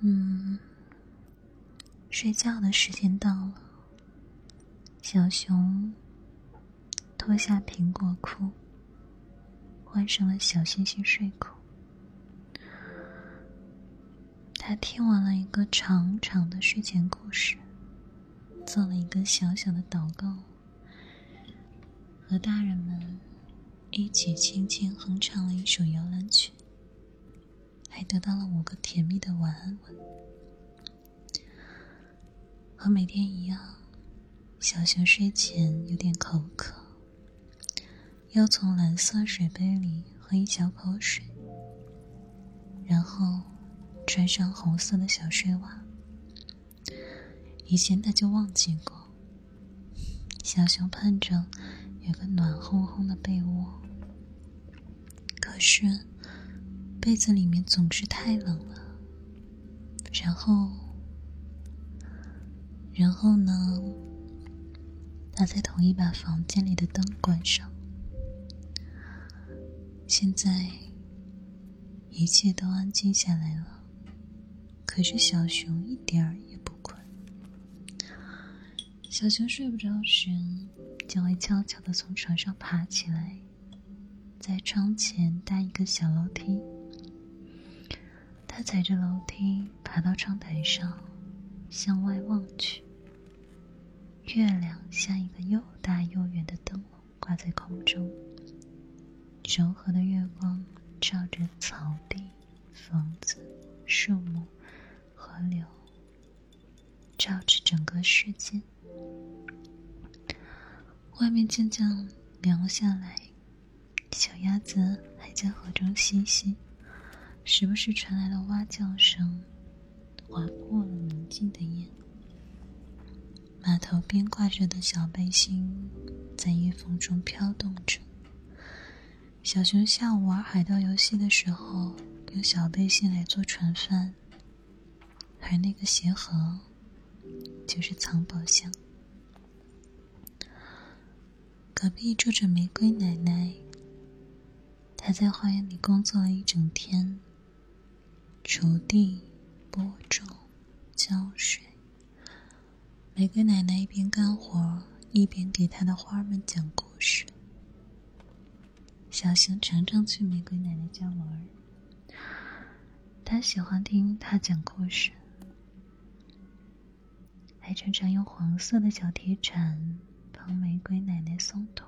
嗯，睡觉的时间到了。小熊脱下苹果裤，换上了小星星睡裤。他听完了一个长长的睡前故事，做了一个小小的祷告，和大人们一起轻轻哼唱了一首摇篮曲，还得到了五个甜蜜的晚安吻。和每天一样，小熊睡前有点口渴，要从蓝色水杯里喝一小口水，然后。穿上红色的小睡袜，以前他就忘记过。小熊盼着有个暖烘烘的被窝，可是被子里面总是太冷了。然后，然后呢？他在同意把房间里的灯关上。现在一切都安静下来了。可是小熊一点儿也不困。小熊睡不着时，就会悄悄的从床上爬起来，在窗前搭一个小楼梯。他踩着楼梯爬到窗台上，向外望去。月亮像一个又大又圆的灯笼挂在空中，柔和的月光照着草地、房子、树木。河流照着整个世界，外面渐渐凉下来，小鸭子还在河中嬉戏，时不时传来了蛙叫声，划破了宁静的夜。码头边挂着的小背心在夜风中飘动着。小熊下午玩海盗游戏的时候，用小背心来做船帆。而那个鞋盒，就是藏宝箱。隔壁住着玫瑰奶奶，她在花园里工作了一整天，锄地、播种、浇水。玫瑰奶奶一边干活，一边给她的花儿们讲故事。小熊常常去玫瑰奶奶家玩，他喜欢听她讲故事。还常常用黄色的小铁铲帮玫瑰奶奶松土。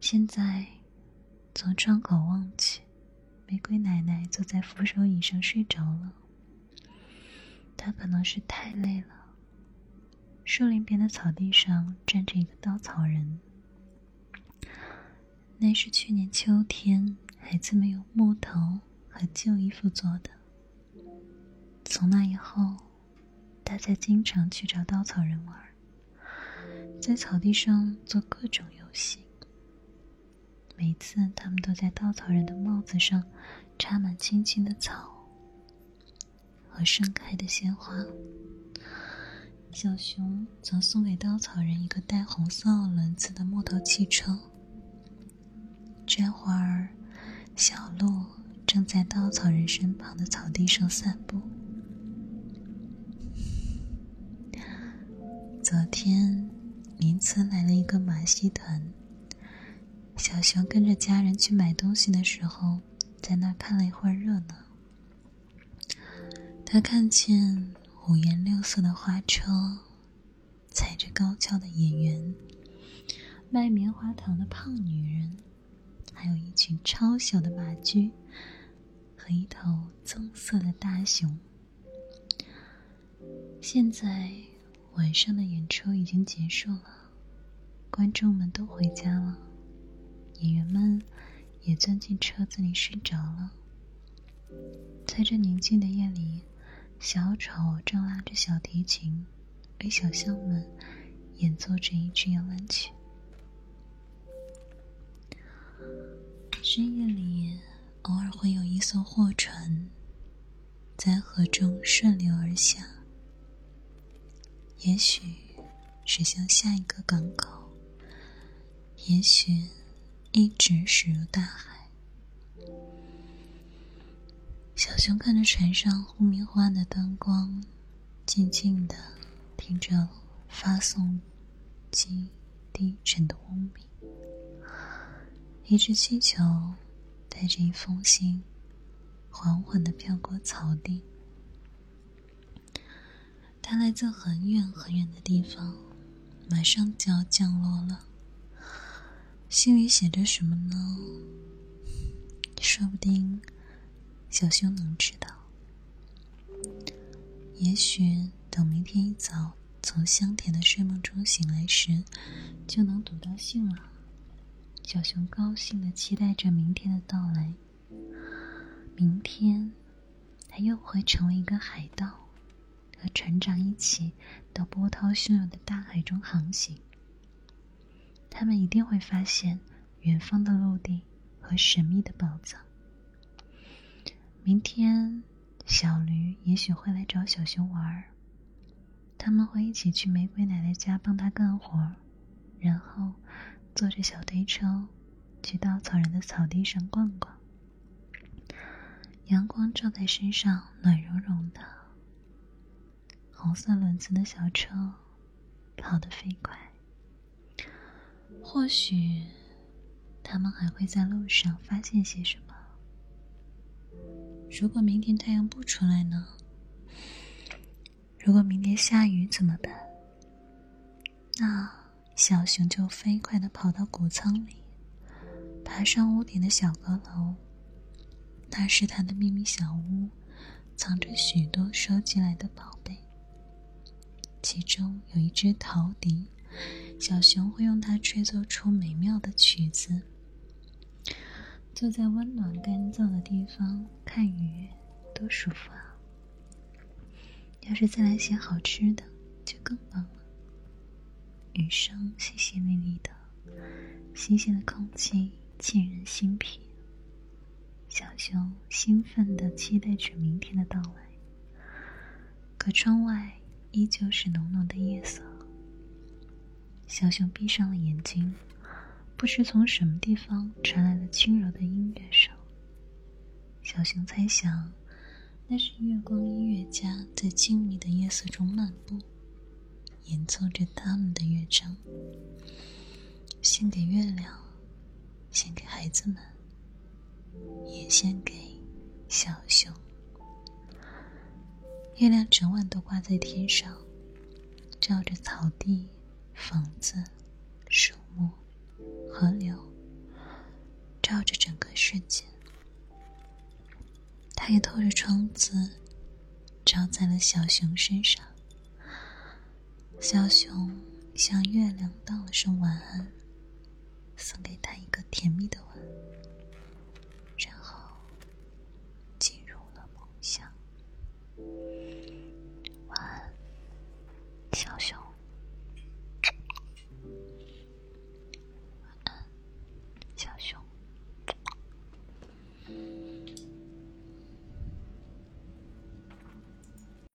现在从窗口望去，玫瑰奶奶坐在扶手椅上睡着了。她可能是太累了。树林边的草地上站着一个稻草人，那是去年秋天孩子们用木头和旧衣服做的。从那以后。大家经常去找稻草人玩，在草地上做各种游戏。每次他们都在稻草人的帽子上插满青青的草和盛开的鲜花。小熊曾送给稻草人一个带红色轮子的木头汽车。这会儿，小鹿正在稻草人身旁的草地上散步。昨天，邻村来了一个马戏团。小熊跟着家人去买东西的时候，在那看了一会儿热闹。他看见五颜六色的花车，踩着高跷的演员，卖棉花糖的胖女人，还有一群超小的马驹和一头棕色的大熊。现在。晚上的演出已经结束了，观众们都回家了，演员们也钻进车子里睡着了。在这宁静的夜里，小丑正拉着小提琴，为小象们演奏着一支摇篮曲。深夜里，偶尔会有一艘货船在河中顺流而下。也许驶向下一个港口，也许一直驶入大海。小熊看着船上忽明忽暗的灯光，静静的听着发送机低沉的嗡鸣。一只气球带着一封信，缓缓的飘过草地。它来自很远很远的地方，马上就要降落了。信里写着什么呢？说不定小熊能知道。也许等明天一早从香甜的睡梦中醒来时，就能读到信了。小熊高兴的期待着明天的到来。明天，他又会成为一个海盗。和船长一起到波涛汹涌的大海中航行，他们一定会发现远方的陆地和神秘的宝藏。明天，小驴也许会来找小熊玩儿，他们会一起去玫瑰奶奶家帮她干活，然后坐着小推车去稻草人的草地上逛逛。阳光照在身上，暖融融的。红色轮子的小车跑得飞快，或许他们还会在路上发现些什么。如果明天太阳不出来呢？如果明天下雨怎么办？那小熊就飞快的跑到谷仓里，爬上屋顶的小阁楼。那是他的秘密小屋，藏着许多收集来的宝贝。其中有一只陶笛，小熊会用它吹奏出美妙的曲子。坐在温暖干燥的地方看雨，多舒服啊！要是再来些好吃的，就更棒了。雨声淅淅沥沥的，新鲜的空气沁人心脾。小熊兴奋的期待着明天的到来。可窗外……依旧是浓浓的夜色。小熊闭上了眼睛，不知从什么地方传来了轻柔的音乐声。小熊猜想，那是月光音乐家在静谧的夜色中漫步，演奏着他们的乐章，献给月亮，献给孩子们，也献给小熊。月亮整晚都挂在天上，照着草地、房子、树木、河流照着整个世界，它也透着窗子照在了小熊身上。小熊向月亮道了声晚安，送给他一个甜蜜的吻，然后进入了梦乡。